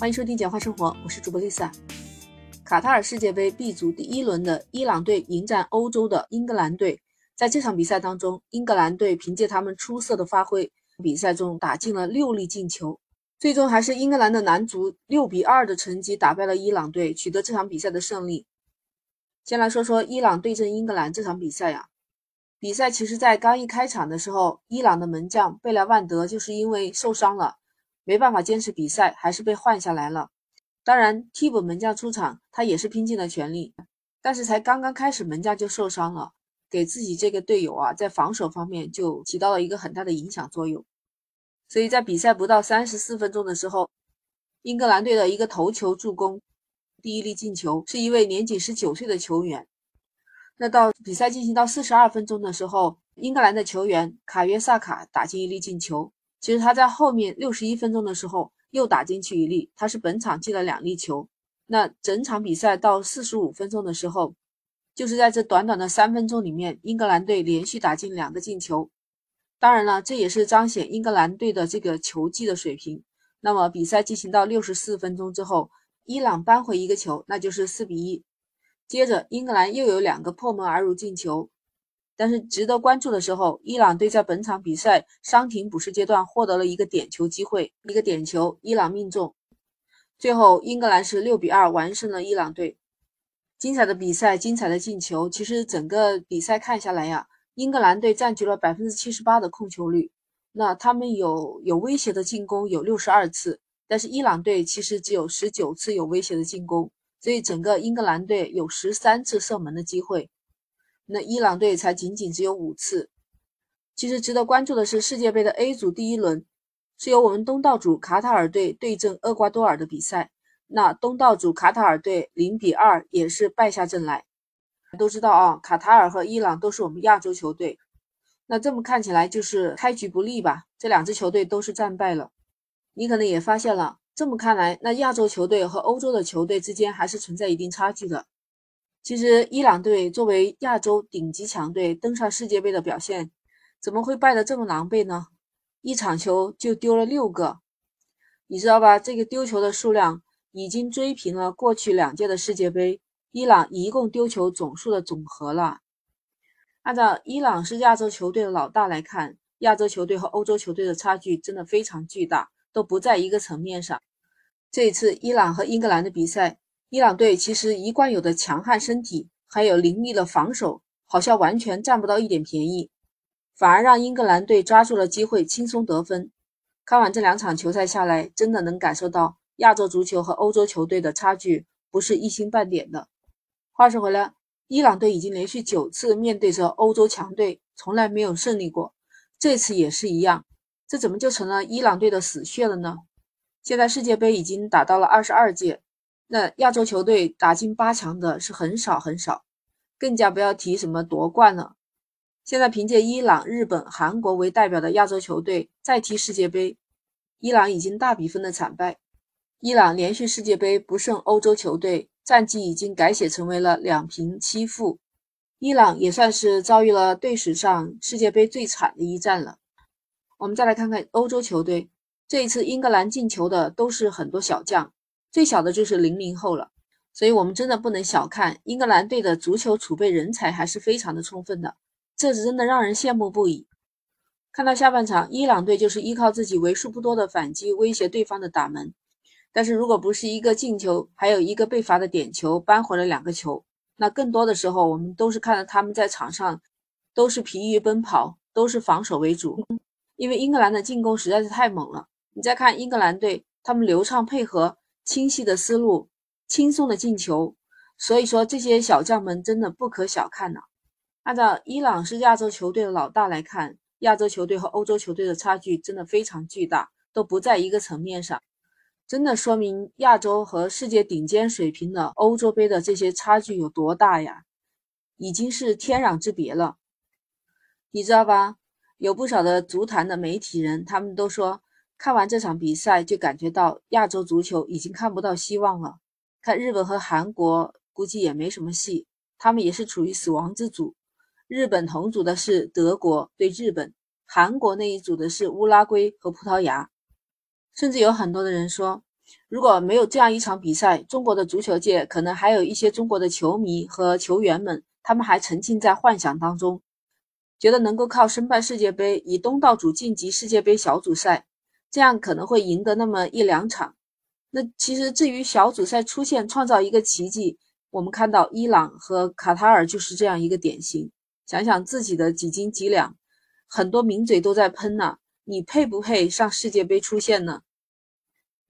欢迎收听简化生活，我是主播 Lisa。卡塔尔世界杯 B 组第一轮的伊朗队迎战欧洲的英格兰队，在这场比赛当中，英格兰队凭借他们出色的发挥，比赛中打进了六粒进球，最终还是英格兰的男足六比二的成绩打败了伊朗队，取得这场比赛的胜利。先来说说伊朗对阵英格兰这场比赛呀，比赛其实在刚一开场的时候，伊朗的门将贝莱万德就是因为受伤了。没办法坚持比赛，还是被换下来了。当然，替补门将出场，他也是拼尽了全力。但是才刚刚开始，门将就受伤了，给自己这个队友啊，在防守方面就起到了一个很大的影响作用。所以在比赛不到三十四分钟的时候，英格兰队的一个头球助攻，第一粒进球是一位年仅十九岁的球员。那到比赛进行到四十二分钟的时候，英格兰的球员卡约萨卡打进一粒进球。其实他在后面六十一分钟的时候又打进去一粒，他是本场进了两粒球。那整场比赛到四十五分钟的时候，就是在这短短的三分钟里面，英格兰队连续打进两个进球。当然了，这也是彰显英格兰队的这个球技的水平。那么比赛进行到六十四分钟之后，伊朗扳回一个球，那就是四比一。接着英格兰又有两个破门而入进球。但是值得关注的时候，伊朗队在本场比赛伤停补时阶段获得了一个点球机会，一个点球，伊朗命中。最后，英格兰是六比二完胜了伊朗队。精彩的比赛，精彩的进球。其实整个比赛看下来呀，英格兰队占据了百分之七十八的控球率，那他们有有威胁的进攻有六十二次，但是伊朗队其实只有十九次有威胁的进攻，所以整个英格兰队有十三次射门的机会。那伊朗队才仅仅只有五次。其实值得关注的是，世界杯的 A 组第一轮是由我们东道主卡塔尔队对阵厄瓜多尔的比赛。那东道主卡塔尔队零比二也是败下阵来。都知道啊，卡塔尔和伊朗都是我们亚洲球队。那这么看起来就是开局不利吧？这两支球队都是战败了。你可能也发现了，这么看来，那亚洲球队和欧洲的球队之间还是存在一定差距的。其实，伊朗队作为亚洲顶级强队登上世界杯的表现，怎么会败得这么狼狈呢？一场球就丢了六个，你知道吧？这个丢球的数量已经追平了过去两届的世界杯伊朗一共丢球总数的总和了。按照伊朗是亚洲球队的老大来看，亚洲球队和欧洲球队的差距真的非常巨大，都不在一个层面上。这一次伊朗和英格兰的比赛。伊朗队其实一贯有的强悍身体，还有凌厉的防守，好像完全占不到一点便宜，反而让英格兰队抓住了机会，轻松得分。看完这两场球赛下来，真的能感受到亚洲足球和欧洲球队的差距不是一星半点的。话说回来，伊朗队已经连续九次面对着欧洲强队，从来没有胜利过，这次也是一样，这怎么就成了伊朗队的死穴了呢？现在世界杯已经打到了二十二届。那亚洲球队打进八强的是很少很少，更加不要提什么夺冠了。现在凭借伊朗、日本、韩国为代表的亚洲球队再踢世界杯，伊朗已经大比分的惨败。伊朗连续世界杯不胜欧洲球队，战绩已经改写成为了两平七负。伊朗也算是遭遇了队史上世界杯最惨的一战了。我们再来看看欧洲球队，这一次英格兰进球的都是很多小将。最小的就是零零后了，所以我们真的不能小看英格兰队的足球储备人才，还是非常的充分的，这是真的让人羡慕不已。看到下半场，伊朗队就是依靠自己为数不多的反击威胁对方的打门，但是如果不是一个进球，还有一个被罚的点球扳回了两个球，那更多的时候我们都是看到他们在场上都是疲于奔跑，都是防守为主，因为英格兰的进攻实在是太猛了。你再看英格兰队，他们流畅配合。清晰的思路，轻松的进球，所以说这些小将们真的不可小看呐。按照伊朗是亚洲球队的老大来看，亚洲球队和欧洲球队的差距真的非常巨大，都不在一个层面上，真的说明亚洲和世界顶尖水平的欧洲杯的这些差距有多大呀？已经是天壤之别了，你知道吧？有不少的足坛的媒体人，他们都说。看完这场比赛，就感觉到亚洲足球已经看不到希望了。看日本和韩国，估计也没什么戏，他们也是处于死亡之组。日本同组的是德国对日本，韩国那一组的是乌拉圭和葡萄牙。甚至有很多的人说，如果没有这样一场比赛，中国的足球界可能还有一些中国的球迷和球员们，他们还沉浸在幻想当中，觉得能够靠申办世界杯，以东道主晋级世界杯小组赛，这样可能会赢得那么一两场。那其实至于小组赛出现创造一个奇迹，我们看到伊朗和卡塔尔就是这样一个典型。想想自己的几斤几两，很多名嘴都在喷呢。你配不配上世界杯出现呢？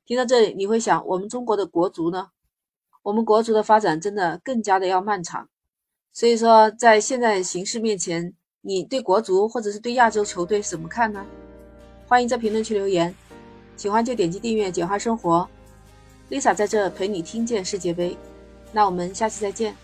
听到这里，你会想，我们中国的国足呢？我们国足的发展真的更加的要漫长。所以说，在现在形势面前，你对国足或者是对亚洲球队怎么看呢？欢迎在评论区留言。喜欢就点击订阅，简化生活。Lisa 在这陪你听见世界杯。那我们下期再见。